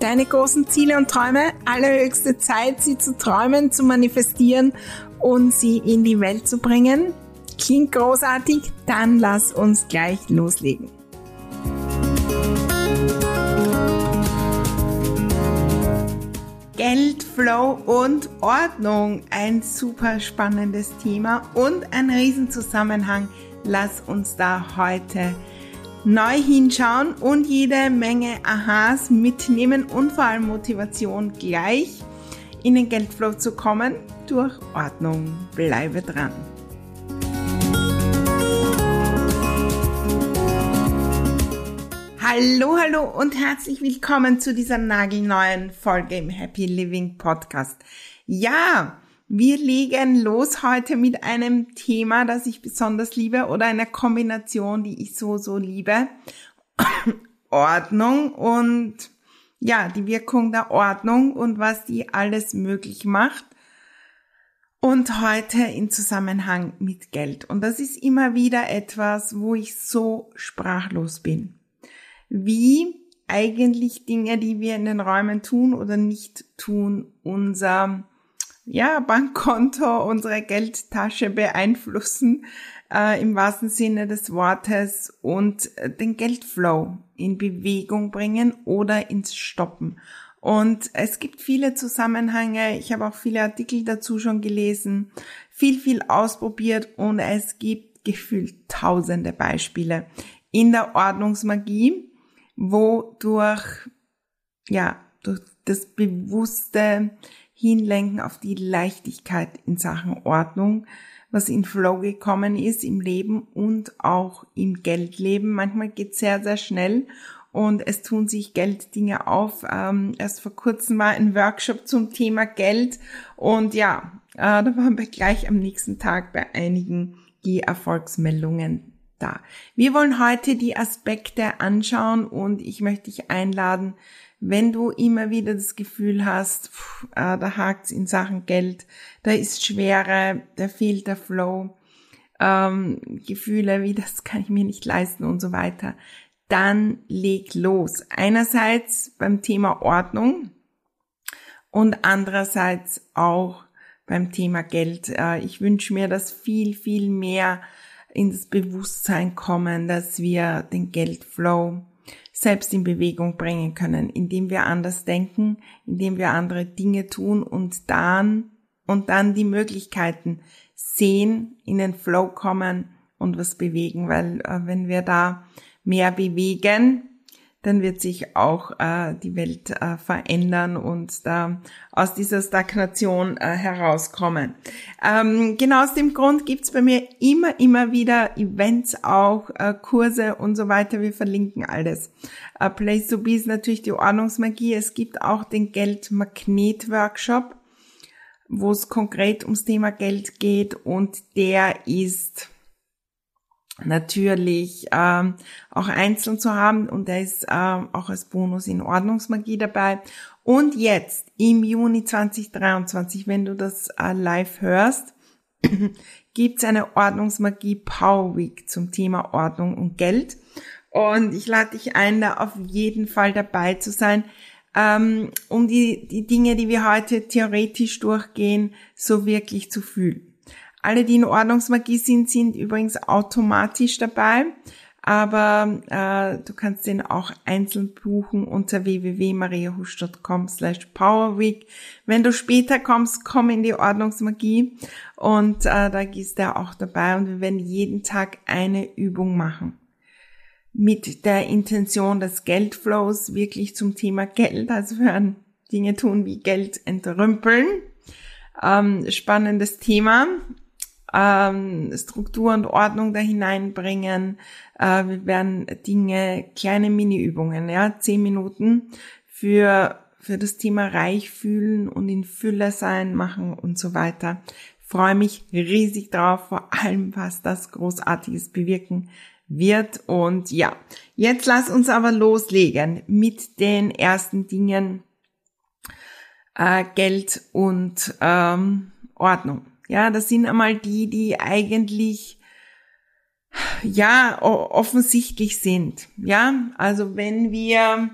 deine großen Ziele und Träume. Allerhöchste Zeit, sie zu träumen, zu manifestieren und sie in die Welt zu bringen. Klingt großartig? Dann lass uns gleich loslegen. Geldflow und Ordnung. Ein super spannendes Thema und ein Riesenzusammenhang. Lass uns da heute neu hinschauen und jede Menge Aha's mitnehmen und vor allem Motivation gleich in den Geldflow zu kommen durch Ordnung. Bleibe dran. Hallo, hallo und herzlich willkommen zu dieser nagelneuen Folge im Happy Living Podcast. Ja, wir legen los heute mit einem Thema, das ich besonders liebe oder einer Kombination, die ich so, so liebe. Ordnung und ja, die Wirkung der Ordnung und was die alles möglich macht. Und heute in Zusammenhang mit Geld. Und das ist immer wieder etwas, wo ich so sprachlos bin. Wie eigentlich Dinge, die wir in den Räumen tun oder nicht tun, unser ja, Bankkonto, unsere Geldtasche beeinflussen, äh, im wahrsten Sinne des Wortes und äh, den Geldflow in Bewegung bringen oder ins Stoppen. Und es gibt viele Zusammenhänge. Ich habe auch viele Artikel dazu schon gelesen, viel, viel ausprobiert und es gibt gefühlt tausende Beispiele in der Ordnungsmagie, wo durch, ja, durch das bewusste hinlenken auf die Leichtigkeit in Sachen Ordnung, was in Flow gekommen ist im Leben und auch im Geldleben. Manchmal geht sehr, sehr schnell und es tun sich Gelddinge auf. Ähm, erst vor kurzem war ein Workshop zum Thema Geld und ja, äh, da waren wir gleich am nächsten Tag bei einigen die Erfolgsmeldungen da. Wir wollen heute die Aspekte anschauen und ich möchte dich einladen, wenn du immer wieder das Gefühl hast, pff, äh, da hakt's in Sachen Geld, da ist Schwere, da fehlt der Flow, ähm, Gefühle wie das kann ich mir nicht leisten und so weiter, dann leg los. Einerseits beim Thema Ordnung und andererseits auch beim Thema Geld. Äh, ich wünsche mir, dass viel, viel mehr in das Bewusstsein kommen, dass wir den Geldflow selbst in Bewegung bringen können, indem wir anders denken, indem wir andere Dinge tun und dann und dann die Möglichkeiten sehen, in den Flow kommen und was bewegen, weil äh, wenn wir da mehr bewegen, dann wird sich auch äh, die Welt äh, verändern und da aus dieser Stagnation äh, herauskommen. Ähm, genau aus dem Grund gibt's bei mir immer, immer wieder Events, auch äh, Kurse und so weiter. Wir verlinken alles. Äh, Place to Be ist natürlich die Ordnungsmagie. Es gibt auch den Geldmagnet-Workshop, wo es konkret ums Thema Geld geht und der ist natürlich ähm, auch einzeln zu haben und er ist ähm, auch als Bonus in Ordnungsmagie dabei. Und jetzt im Juni 2023, wenn du das äh, live hörst, gibt's eine Ordnungsmagie Power Week zum Thema Ordnung und Geld. Und ich lade dich ein, da auf jeden Fall dabei zu sein, ähm, um die, die Dinge, die wir heute theoretisch durchgehen, so wirklich zu fühlen. Alle, die in Ordnungsmagie sind, sind übrigens automatisch dabei. aber äh, du kannst den auch einzeln buchen unter www.mariahusch.com slash powerweek. Wenn du später kommst, komm in die Ordnungsmagie und äh, da gehst du auch dabei und wir werden jeden Tag eine Übung machen mit der Intention des Geldflows wirklich zum Thema Geld. Also wir werden Dinge tun wie Geld entrümpeln. Ähm, spannendes Thema. Ähm, Struktur und Ordnung da hineinbringen. Äh, wir werden Dinge, kleine Mini-Übungen, ja, zehn Minuten für, für das Thema reich fühlen und in Fülle sein machen und so weiter. Freue mich riesig drauf, vor allem was das Großartiges bewirken wird. Und ja, jetzt lass uns aber loslegen mit den ersten Dingen äh, Geld und ähm, Ordnung. Ja, das sind einmal die, die eigentlich ja offensichtlich sind. Ja, also wenn wir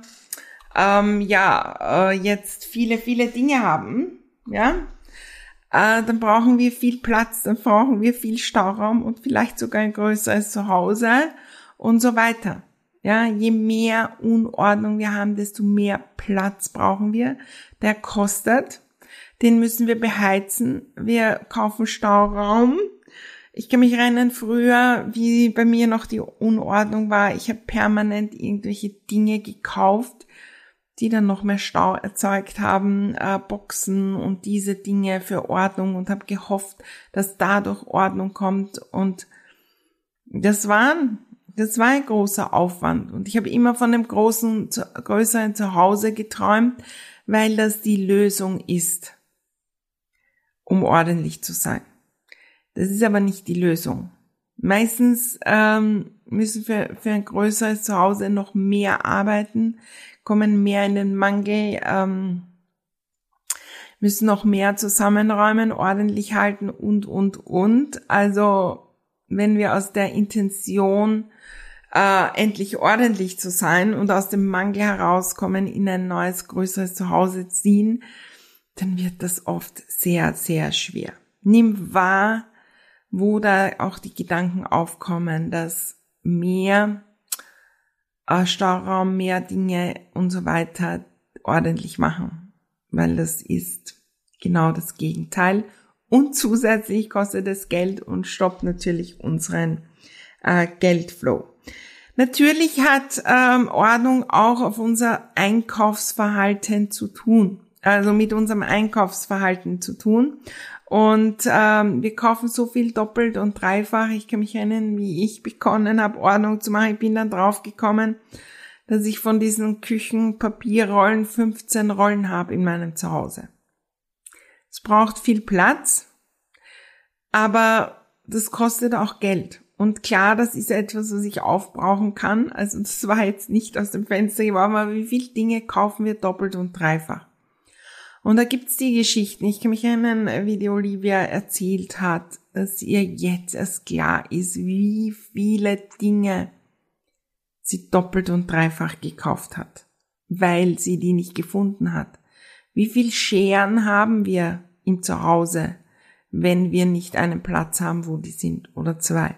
ähm, ja äh, jetzt viele viele Dinge haben, ja, äh, dann brauchen wir viel Platz, dann brauchen wir viel Stauraum und vielleicht sogar ein größeres Zuhause und so weiter. Ja, je mehr Unordnung wir haben, desto mehr Platz brauchen wir. Der kostet. Den müssen wir beheizen. Wir kaufen Stauraum. Ich kann mich erinnern früher, wie bei mir noch die Unordnung war. Ich habe permanent irgendwelche Dinge gekauft, die dann noch mehr Stau erzeugt haben, äh, Boxen und diese Dinge für Ordnung und habe gehofft, dass dadurch Ordnung kommt und das war, das war ein großer Aufwand und ich habe immer von dem großen, größeren Zuhause geträumt, weil das die Lösung ist, um ordentlich zu sein. Das ist aber nicht die Lösung. Meistens ähm, müssen wir für ein größeres Zuhause noch mehr arbeiten, kommen mehr in den Mangel, ähm, müssen noch mehr zusammenräumen, ordentlich halten und, und, und. Also wenn wir aus der Intention äh, endlich ordentlich zu sein und aus dem Mangel herauskommen, in ein neues, größeres Zuhause ziehen, dann wird das oft sehr, sehr schwer. Nimm wahr, wo da auch die Gedanken aufkommen, dass mehr äh, Stauraum, mehr Dinge und so weiter ordentlich machen, weil das ist genau das Gegenteil. Und zusätzlich kostet es Geld und stoppt natürlich unseren äh, Geldflow. Natürlich hat ähm, Ordnung auch auf unser Einkaufsverhalten zu tun, also mit unserem Einkaufsverhalten zu tun. Und ähm, wir kaufen so viel doppelt und dreifach. Ich kann mich erinnern, wie ich begonnen habe, Ordnung zu machen. Ich bin dann draufgekommen, dass ich von diesen Küchenpapierrollen 15 Rollen habe in meinem Zuhause. Es braucht viel Platz, aber das kostet auch Geld. Und klar, das ist etwas, was ich aufbrauchen kann. Also das war jetzt nicht aus dem Fenster geworfen, aber wie viele Dinge kaufen wir doppelt und dreifach? Und da gibt's die Geschichten. Ich kann mich erinnern, wie die Olivia erzählt hat, dass ihr jetzt erst klar ist, wie viele Dinge sie doppelt und dreifach gekauft hat, weil sie die nicht gefunden hat. Wie viel Scheren haben wir im Zuhause, wenn wir nicht einen Platz haben, wo die sind oder zwei?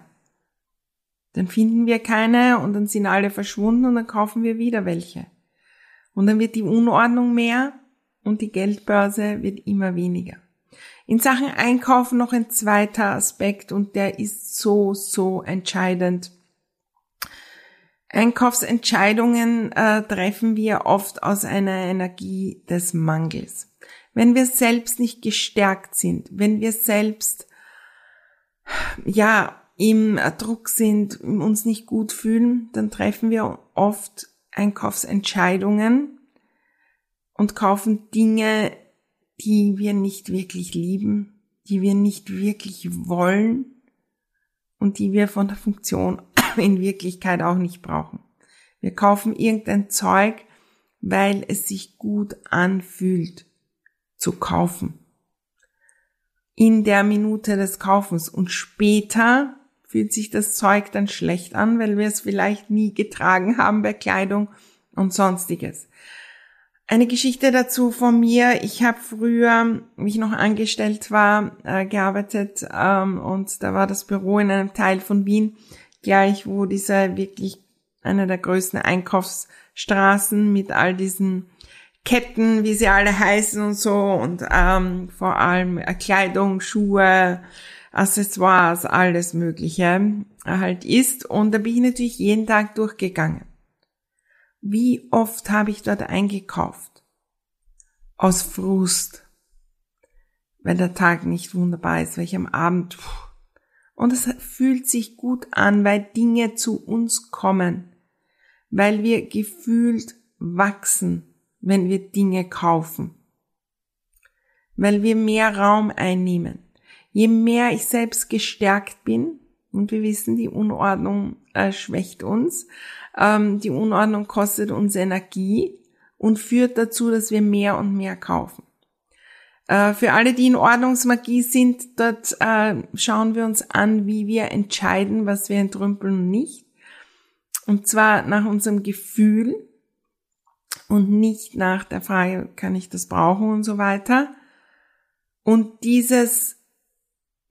Dann finden wir keine und dann sind alle verschwunden und dann kaufen wir wieder welche. Und dann wird die Unordnung mehr und die Geldbörse wird immer weniger. In Sachen Einkaufen noch ein zweiter Aspekt und der ist so, so entscheidend. Einkaufsentscheidungen äh, treffen wir oft aus einer Energie des Mangels. Wenn wir selbst nicht gestärkt sind, wenn wir selbst ja im Druck sind, uns nicht gut fühlen, dann treffen wir oft Einkaufsentscheidungen, und kaufen Dinge, die wir nicht wirklich lieben, die wir nicht wirklich wollen und die wir von der Funktion in Wirklichkeit auch nicht brauchen. Wir kaufen irgendein Zeug, weil es sich gut anfühlt zu kaufen. In der Minute des Kaufens und später fühlt sich das Zeug dann schlecht an, weil wir es vielleicht nie getragen haben bei Kleidung und sonstiges. Eine Geschichte dazu von mir. Ich habe früher, wie ich noch angestellt war, äh, gearbeitet ähm, und da war das Büro in einem Teil von Wien, gleich wo diese wirklich eine der größten Einkaufsstraßen mit all diesen Ketten, wie sie alle heißen und so und ähm, vor allem Kleidung, Schuhe, Accessoires, alles Mögliche halt ist. Und da bin ich natürlich jeden Tag durchgegangen. Wie oft habe ich dort eingekauft? Aus Frust, weil der Tag nicht wunderbar ist, weil ich am Abend und es fühlt sich gut an, weil Dinge zu uns kommen, weil wir gefühlt wachsen, wenn wir Dinge kaufen, weil wir mehr Raum einnehmen. Je mehr ich selbst gestärkt bin, und wir wissen, die Unordnung äh, schwächt uns, ähm, die Unordnung kostet uns Energie und führt dazu, dass wir mehr und mehr kaufen. Äh, für alle, die in Ordnungsmagie sind, dort äh, schauen wir uns an, wie wir entscheiden, was wir entrümpeln und nicht. Und zwar nach unserem Gefühl und nicht nach der Frage, kann ich das brauchen und so weiter. Und dieses,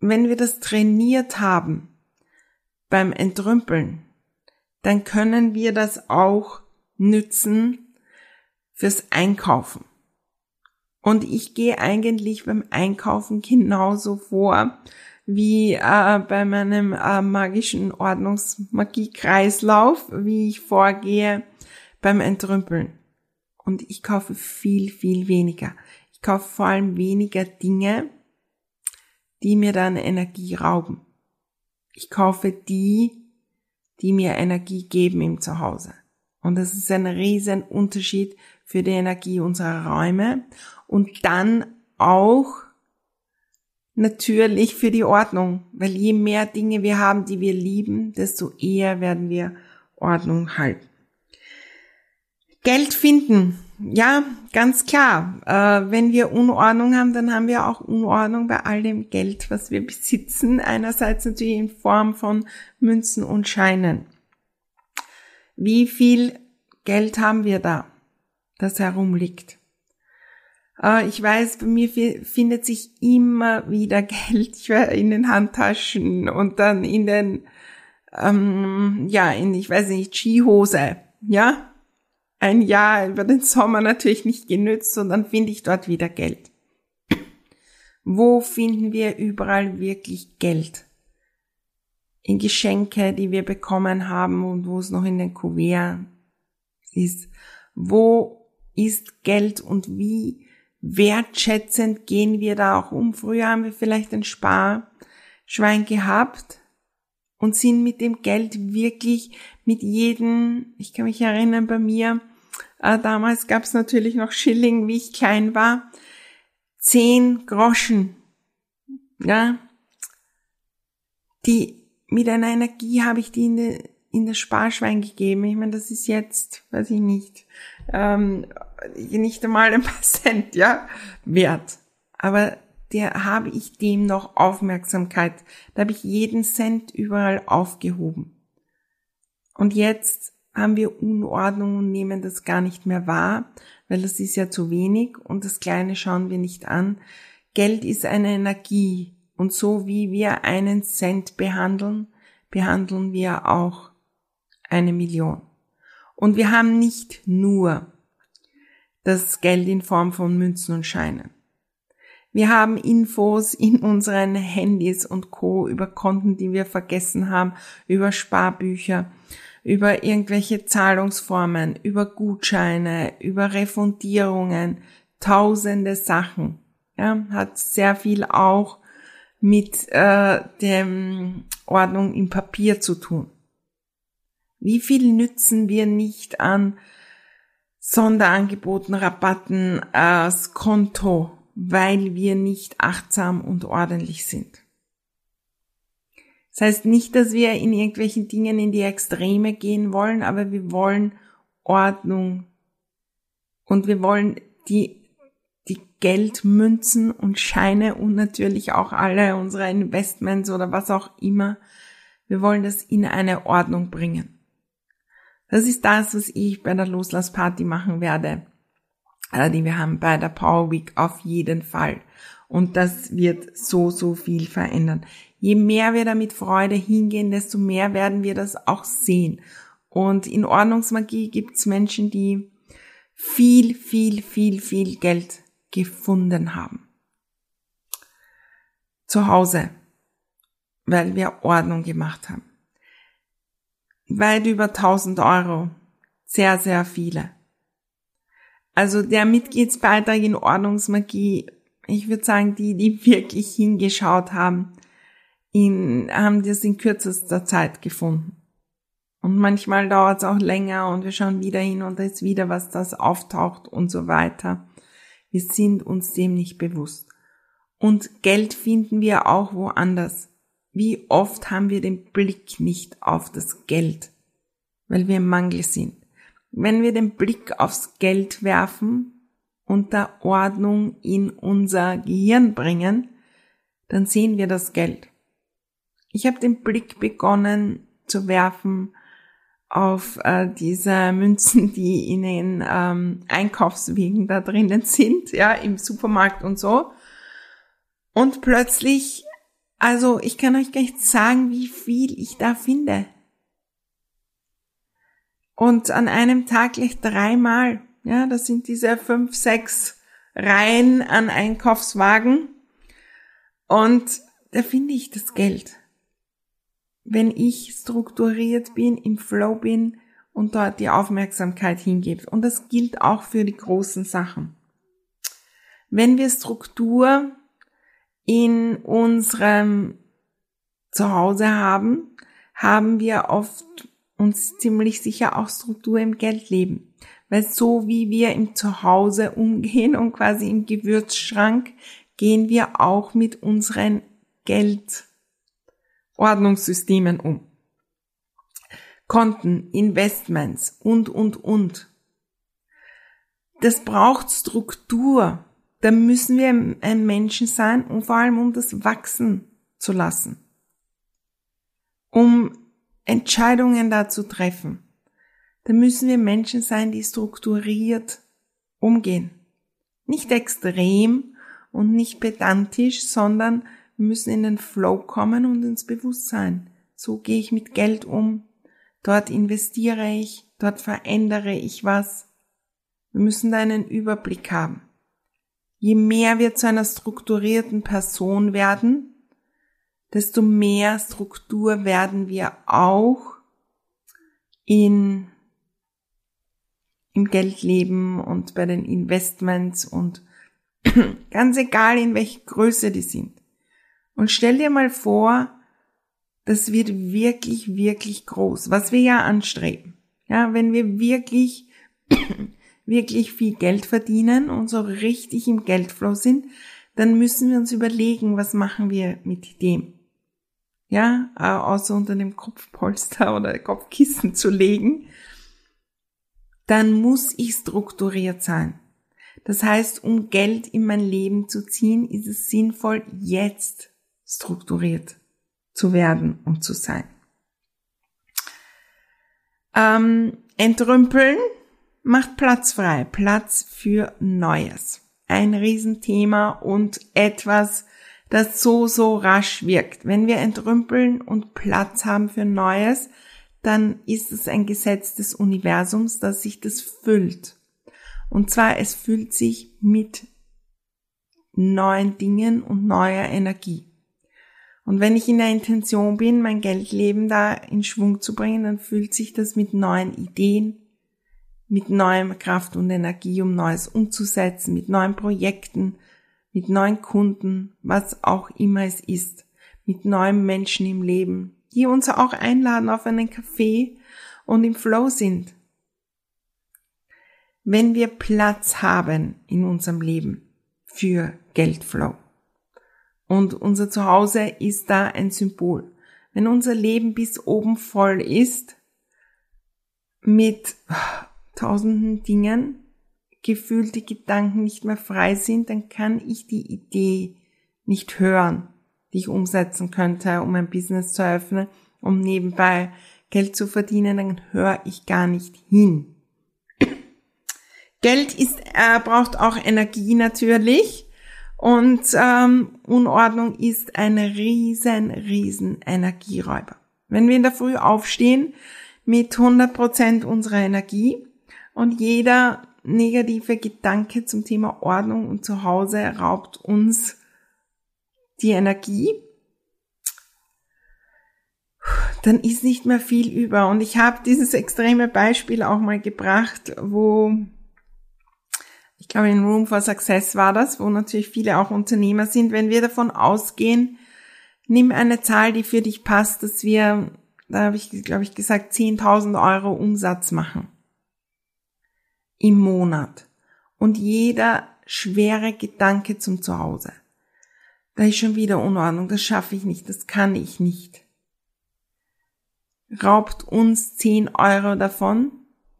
wenn wir das trainiert haben beim Entrümpeln, dann können wir das auch nützen fürs Einkaufen. Und ich gehe eigentlich beim Einkaufen genauso vor wie äh, bei meinem äh, magischen Ordnungsmagie-Kreislauf, wie ich vorgehe beim Entrümpeln. Und ich kaufe viel, viel weniger. Ich kaufe vor allem weniger Dinge, die mir dann Energie rauben. Ich kaufe die, die mir Energie geben im Zuhause. Und das ist ein riesen Unterschied für die Energie unserer Räume und dann auch natürlich für die Ordnung, weil je mehr Dinge wir haben, die wir lieben, desto eher werden wir Ordnung halten. Geld finden. Ja, ganz klar. Äh, wenn wir Unordnung haben, dann haben wir auch Unordnung bei all dem Geld, was wir besitzen. Einerseits natürlich in Form von Münzen und Scheinen. Wie viel Geld haben wir da, das herumliegt? Äh, ich weiß, bei mir findet sich immer wieder Geld in den Handtaschen und dann in den, ähm, ja, in, ich weiß nicht, Skihose, ja. Ein Jahr über den Sommer natürlich nicht genützt und dann finde ich dort wieder Geld. Wo finden wir überall wirklich Geld? In Geschenke, die wir bekommen haben und wo es noch in den Kuvert ist. Wo ist Geld und wie wertschätzend gehen wir da auch um. Früher haben wir vielleicht ein Sparschwein gehabt und sind mit dem Geld wirklich mit jedem, ich kann mich erinnern, bei mir, äh, damals gab es natürlich noch Schilling, wie ich klein war, zehn Groschen, ja, die mit einer Energie habe ich die in, de, in das Sparschwein gegeben. Ich meine, das ist jetzt, weiß ich nicht, ähm, nicht einmal ein paar Cent, ja, wert. Aber der habe ich dem noch Aufmerksamkeit. Da habe ich jeden Cent überall aufgehoben. Und jetzt haben wir Unordnung und nehmen das gar nicht mehr wahr, weil das ist ja zu wenig und das Kleine schauen wir nicht an. Geld ist eine Energie und so wie wir einen Cent behandeln, behandeln wir auch eine Million. Und wir haben nicht nur das Geld in Form von Münzen und Scheinen. Wir haben Infos in unseren Handys und Co. über Konten, die wir vergessen haben, über Sparbücher, über irgendwelche Zahlungsformen, über Gutscheine, über Refundierungen, tausende Sachen. Ja, hat sehr viel auch mit äh, dem Ordnung im Papier zu tun. Wie viel nützen wir nicht an Sonderangeboten, Rabatten als Konto, weil wir nicht achtsam und ordentlich sind? Das heißt nicht, dass wir in irgendwelchen Dingen in die Extreme gehen wollen, aber wir wollen Ordnung und wir wollen die, die Geldmünzen und Scheine und natürlich auch alle unsere Investments oder was auch immer. Wir wollen das in eine Ordnung bringen. Das ist das, was ich bei der Loslassparty machen werde, die wir haben bei der Power Week auf jeden Fall. Und das wird so, so viel verändern. Je mehr wir da mit Freude hingehen, desto mehr werden wir das auch sehen. Und in Ordnungsmagie gibt's Menschen, die viel, viel, viel, viel Geld gefunden haben. Zu Hause, weil wir Ordnung gemacht haben. Weit über 1000 Euro. Sehr, sehr viele. Also der Mitgliedsbeitrag in Ordnungsmagie, ich würde sagen, die, die wirklich hingeschaut haben, in, haben das in kürzester Zeit gefunden. Und manchmal dauert es auch länger und wir schauen wieder hin und da ist wieder was, das auftaucht und so weiter. Wir sind uns dem nicht bewusst. Und Geld finden wir auch woanders. Wie oft haben wir den Blick nicht auf das Geld, weil wir im Mangel sind. Wenn wir den Blick aufs Geld werfen und da Ordnung in unser Gehirn bringen, dann sehen wir das Geld. Ich habe den Blick begonnen zu werfen auf äh, diese Münzen, die in den ähm, Einkaufswegen da drinnen sind, ja, im Supermarkt und so. Und plötzlich, also ich kann euch gar nicht sagen, wie viel ich da finde. Und an einem Tag gleich dreimal, ja, das sind diese fünf, sechs Reihen an Einkaufswagen. Und da finde ich das Geld wenn ich strukturiert bin, im Flow bin und dort die Aufmerksamkeit hingebe. Und das gilt auch für die großen Sachen. Wenn wir Struktur in unserem Zuhause haben, haben wir oft uns ziemlich sicher auch Struktur im Geldleben. Weil so wie wir im Zuhause umgehen und quasi im Gewürzschrank, gehen wir auch mit unseren Geld Ordnungssystemen um. Konten, Investments und, und, und. Das braucht Struktur. Da müssen wir ein Menschen sein und vor allem um das wachsen zu lassen. Um Entscheidungen da zu treffen. Da müssen wir Menschen sein, die strukturiert umgehen. Nicht extrem und nicht pedantisch, sondern wir müssen in den Flow kommen und ins Bewusstsein. So gehe ich mit Geld um. Dort investiere ich, dort verändere ich was. Wir müssen da einen Überblick haben. Je mehr wir zu einer strukturierten Person werden, desto mehr Struktur werden wir auch in, im Geldleben und bei den Investments und ganz egal in welche Größe die sind. Und stell dir mal vor, das wird wirklich, wirklich groß, was wir ja anstreben. Ja, wenn wir wirklich, wirklich viel Geld verdienen und so richtig im Geldflow sind, dann müssen wir uns überlegen, was machen wir mit dem. Ja, außer unter dem Kopfpolster oder Kopfkissen zu legen, dann muss ich strukturiert sein. Das heißt, um Geld in mein Leben zu ziehen, ist es sinnvoll, jetzt strukturiert zu werden und zu sein. Ähm, entrümpeln macht Platz frei, Platz für Neues. Ein Riesenthema und etwas, das so, so rasch wirkt. Wenn wir entrümpeln und Platz haben für Neues, dann ist es ein Gesetz des Universums, dass sich das füllt. Und zwar, es füllt sich mit neuen Dingen und neuer Energie. Und wenn ich in der Intention bin, mein Geldleben da in Schwung zu bringen, dann fühlt sich das mit neuen Ideen, mit neuem Kraft und Energie, um Neues umzusetzen, mit neuen Projekten, mit neuen Kunden, was auch immer es ist, mit neuen Menschen im Leben, die uns auch einladen auf einen Kaffee und im Flow sind. Wenn wir Platz haben in unserem Leben für Geldflow. Und unser Zuhause ist da ein Symbol. Wenn unser Leben bis oben voll ist mit tausenden Dingen, gefühlte Gedanken nicht mehr frei sind, dann kann ich die Idee nicht hören, die ich umsetzen könnte, um ein Business zu eröffnen, um nebenbei Geld zu verdienen, dann höre ich gar nicht hin. Geld ist, äh, braucht auch Energie natürlich. Und ähm, Unordnung ist ein riesen, riesen Energieräuber. Wenn wir in der Früh aufstehen mit 100 Prozent unserer Energie und jeder negative Gedanke zum Thema Ordnung und Zuhause raubt uns die Energie, dann ist nicht mehr viel über. Und ich habe dieses extreme Beispiel auch mal gebracht, wo ich glaube, in Room for Success war das, wo natürlich viele auch Unternehmer sind. Wenn wir davon ausgehen, nimm eine Zahl, die für dich passt, dass wir, da habe ich, glaube ich, gesagt, 10.000 Euro Umsatz machen. Im Monat. Und jeder schwere Gedanke zum Zuhause. Da ist schon wieder Unordnung, das schaffe ich nicht, das kann ich nicht. Raubt uns 10 Euro davon,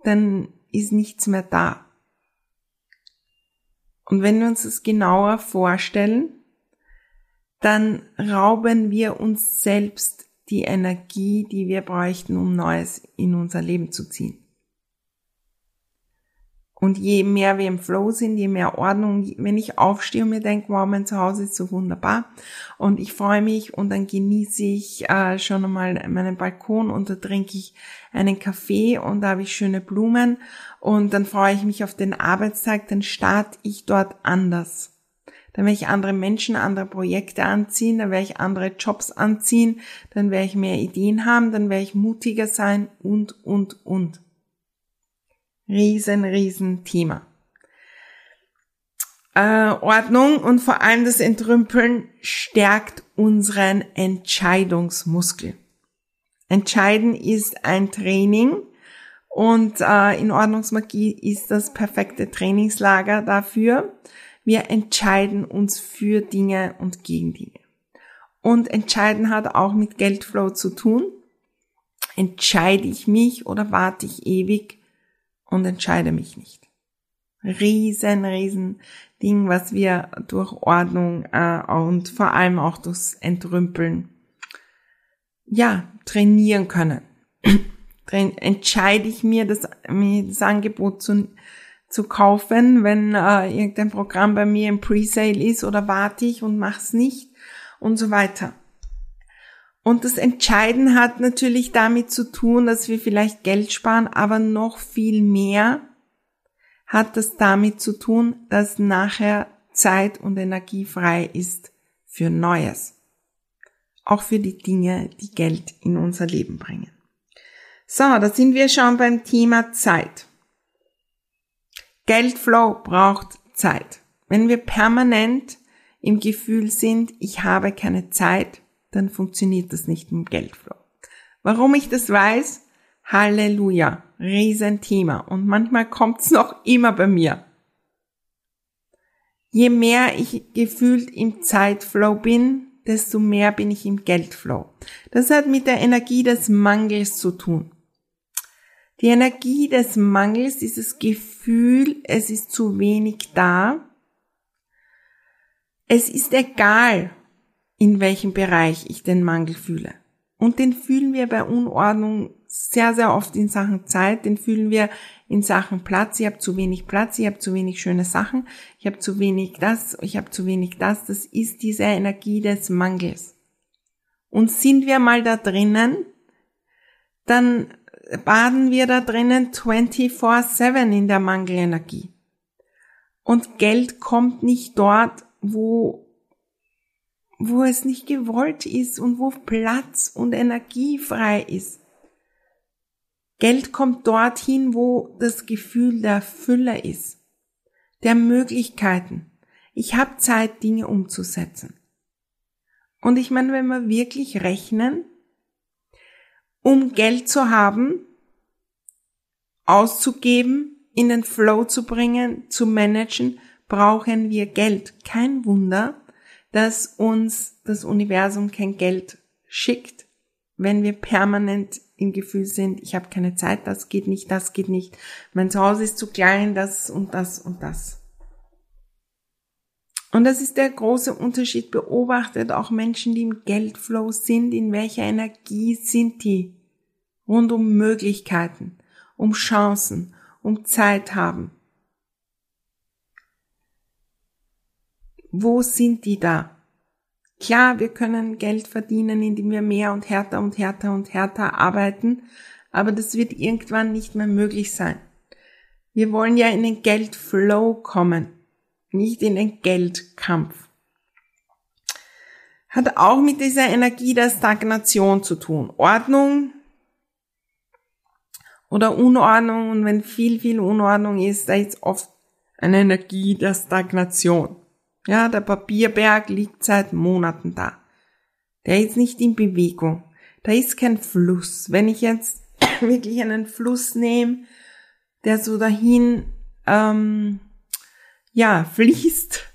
dann ist nichts mehr da. Und wenn wir uns das genauer vorstellen, dann rauben wir uns selbst die Energie, die wir bräuchten, um Neues in unser Leben zu ziehen. Und je mehr wir im Flow sind, je mehr Ordnung, wenn ich aufstehe und mir denke, wow, mein Zuhause ist so wunderbar und ich freue mich und dann genieße ich äh, schon einmal meinen Balkon und da trinke ich einen Kaffee und da habe ich schöne Blumen und dann freue ich mich auf den Arbeitstag, dann starte ich dort anders. Dann werde ich andere Menschen, andere Projekte anziehen, dann werde ich andere Jobs anziehen, dann werde ich mehr Ideen haben, dann werde ich mutiger sein und, und, und. Riesen, riesen Thema. Äh, Ordnung und vor allem das Entrümpeln stärkt unseren Entscheidungsmuskel. Entscheiden ist ein Training und äh, in Ordnungsmagie ist das perfekte Trainingslager dafür. Wir entscheiden uns für Dinge und gegen Dinge. Und entscheiden hat auch mit Geldflow zu tun. Entscheide ich mich oder warte ich ewig und entscheide mich nicht. Riesen, riesen Ding, was wir durch Ordnung äh, und vor allem auch durchs Entrümpeln ja trainieren können. entscheide ich mir das, mir das Angebot zu, zu kaufen, wenn äh, irgendein Programm bei mir im Presale ist oder warte ich und mach's nicht und so weiter. Und das Entscheiden hat natürlich damit zu tun, dass wir vielleicht Geld sparen, aber noch viel mehr hat das damit zu tun, dass nachher Zeit und Energie frei ist für Neues. Auch für die Dinge, die Geld in unser Leben bringen. So, da sind wir schon beim Thema Zeit. Geldflow braucht Zeit. Wenn wir permanent im Gefühl sind, ich habe keine Zeit, dann funktioniert das nicht mit Geldflow. Warum ich das weiß? Halleluja, Riesenthema. Und manchmal kommt's noch immer bei mir. Je mehr ich gefühlt im Zeitflow bin, desto mehr bin ich im Geldflow. Das hat mit der Energie des Mangels zu tun. Die Energie des Mangels, dieses Gefühl, es ist zu wenig da. Es ist egal, in welchem Bereich ich den Mangel fühle. Und den fühlen wir bei Unordnung sehr, sehr oft in Sachen Zeit, den fühlen wir in Sachen Platz. Ich habe zu wenig Platz, ich habe zu wenig schöne Sachen, ich habe zu wenig das, ich habe zu wenig das. Das ist diese Energie des Mangels. Und sind wir mal da drinnen, dann baden wir da drinnen 24-7 in der Mangelenergie. Und Geld kommt nicht dort, wo wo es nicht gewollt ist und wo Platz und Energie frei ist. Geld kommt dorthin, wo das Gefühl der Fülle ist, der Möglichkeiten. Ich habe Zeit, Dinge umzusetzen. Und ich meine, wenn wir wirklich rechnen, um Geld zu haben, auszugeben, in den Flow zu bringen, zu managen, brauchen wir Geld. Kein Wunder, dass uns das Universum kein Geld schickt, wenn wir permanent im Gefühl sind, ich habe keine Zeit, das geht nicht, das geht nicht, mein Zuhause ist zu klein, das und das und das. Und das ist der große Unterschied. Beobachtet auch Menschen, die im Geldflow sind, in welcher Energie sind die? Rund um Möglichkeiten, um Chancen, um Zeit haben. Wo sind die da? Klar, wir können Geld verdienen, indem wir mehr und härter und härter und härter arbeiten, aber das wird irgendwann nicht mehr möglich sein. Wir wollen ja in den Geldflow kommen, nicht in den Geldkampf. Hat auch mit dieser Energie der Stagnation zu tun. Ordnung oder Unordnung und wenn viel, viel Unordnung ist, da ist oft eine Energie der Stagnation. Ja, der Papierberg liegt seit Monaten da. Der ist nicht in Bewegung. Da ist kein Fluss. Wenn ich jetzt wirklich einen Fluss nehme, der so dahin ähm, ja fließt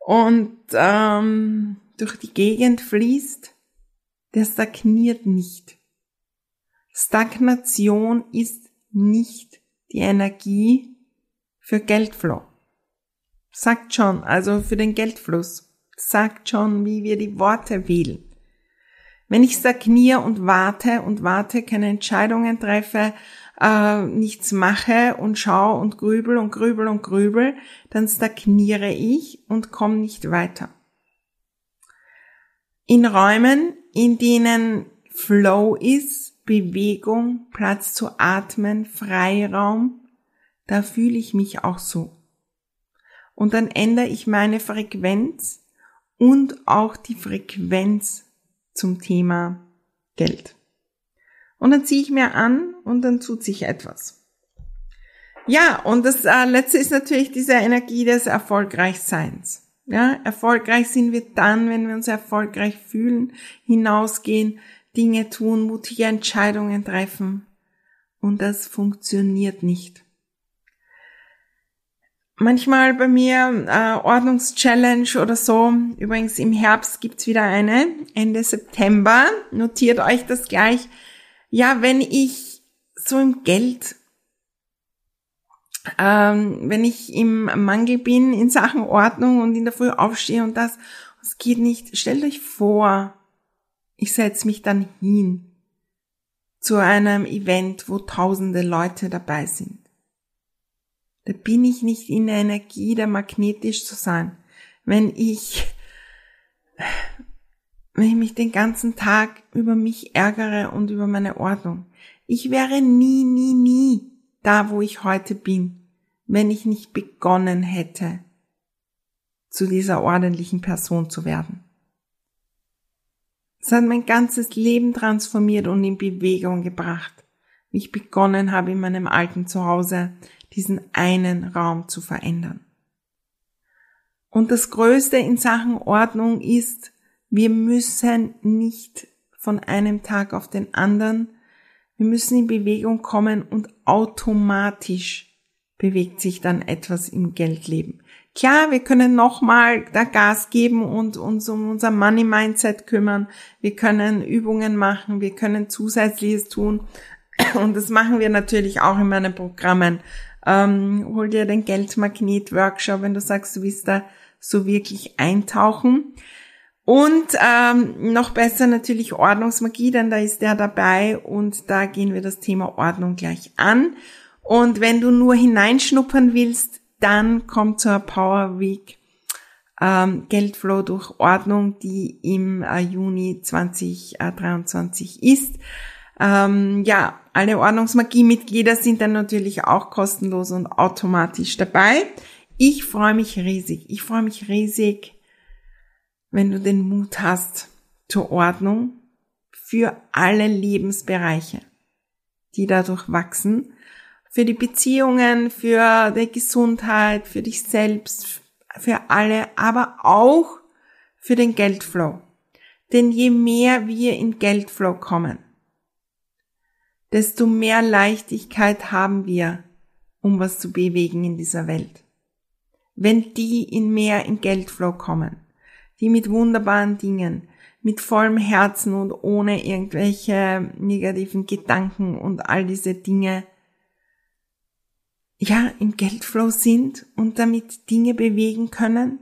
und ähm, durch die Gegend fließt, der stagniert nicht. Stagnation ist nicht die Energie für Geldflow. Sagt schon, also für den Geldfluss. Sagt schon, wie wir die Worte wählen. Wenn ich stagniere und warte und warte, keine Entscheidungen treffe, äh, nichts mache und schaue und grübel und grübel und grübel, dann stagniere ich und komme nicht weiter. In Räumen, in denen Flow ist, Bewegung, Platz zu atmen, Freiraum, da fühle ich mich auch so und dann ändere ich meine Frequenz und auch die Frequenz zum Thema Geld. Und dann ziehe ich mir an und dann tut sich etwas. Ja, und das äh, letzte ist natürlich diese Energie des Erfolgreichseins. Ja, erfolgreich sind wir dann, wenn wir uns erfolgreich fühlen, hinausgehen, Dinge tun, mutige Entscheidungen treffen. Und das funktioniert nicht manchmal bei mir äh, Ordnungschallenge oder so. Übrigens im Herbst gibt's wieder eine, Ende September. Notiert euch das gleich. Ja, wenn ich so im Geld, ähm, wenn ich im Mangel bin in Sachen Ordnung und in der Früh aufstehe und das, es geht nicht. Stellt euch vor, ich setze mich dann hin zu einem Event, wo tausende Leute dabei sind da bin ich nicht in der Energie, da magnetisch zu sein. Wenn ich, wenn ich mich den ganzen Tag über mich ärgere und über meine Ordnung. Ich wäre nie, nie, nie da, wo ich heute bin, wenn ich nicht begonnen hätte, zu dieser ordentlichen Person zu werden. Es hat mein ganzes Leben transformiert und in Bewegung gebracht, wie ich begonnen habe in meinem alten Zuhause, diesen einen Raum zu verändern. Und das Größte in Sachen Ordnung ist, wir müssen nicht von einem Tag auf den anderen, wir müssen in Bewegung kommen und automatisch bewegt sich dann etwas im Geldleben. Klar, wir können nochmal da Gas geben und uns um unser Money Mindset kümmern. Wir können Übungen machen, wir können Zusätzliches tun. Und das machen wir natürlich auch in meinen Programmen. Ähm, hol dir den Geldmagnet-Workshop, wenn du sagst, du willst da so wirklich eintauchen. Und ähm, noch besser natürlich Ordnungsmagie, denn da ist der dabei und da gehen wir das Thema Ordnung gleich an. Und wenn du nur hineinschnuppern willst, dann komm zur Power Week ähm, Geldflow durch Ordnung, die im äh, Juni 2023 ist. Ähm, ja, alle Ordnungsmagie-Mitglieder sind dann natürlich auch kostenlos und automatisch dabei. Ich freue mich riesig. Ich freue mich riesig, wenn du den Mut hast zur Ordnung für alle Lebensbereiche, die dadurch wachsen. Für die Beziehungen, für die Gesundheit, für dich selbst, für alle, aber auch für den Geldflow. Denn je mehr wir in Geldflow kommen, desto mehr Leichtigkeit haben wir, um was zu bewegen in dieser Welt. Wenn die in mehr in Geldflow kommen, die mit wunderbaren Dingen, mit vollem Herzen und ohne irgendwelche negativen Gedanken und all diese Dinge, ja, im Geldflow sind und damit Dinge bewegen können,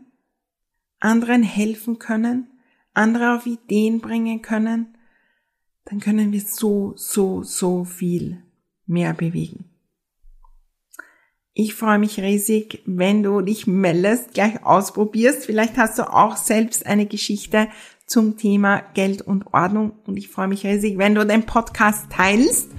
anderen helfen können, andere auf Ideen bringen können, dann können wir so, so, so viel mehr bewegen. Ich freue mich riesig, wenn du dich meldest, gleich ausprobierst. Vielleicht hast du auch selbst eine Geschichte zum Thema Geld und Ordnung. Und ich freue mich riesig, wenn du den Podcast teilst.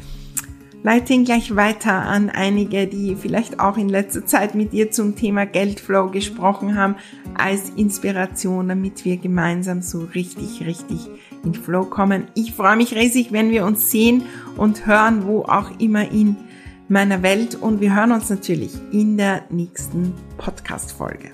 Leite ihn gleich weiter an einige, die vielleicht auch in letzter Zeit mit dir zum Thema Geldflow gesprochen haben, als Inspiration, damit wir gemeinsam so richtig, richtig in Flow kommen. Ich freue mich riesig, wenn wir uns sehen und hören, wo auch immer in meiner Welt und wir hören uns natürlich in der nächsten Podcast-Folge.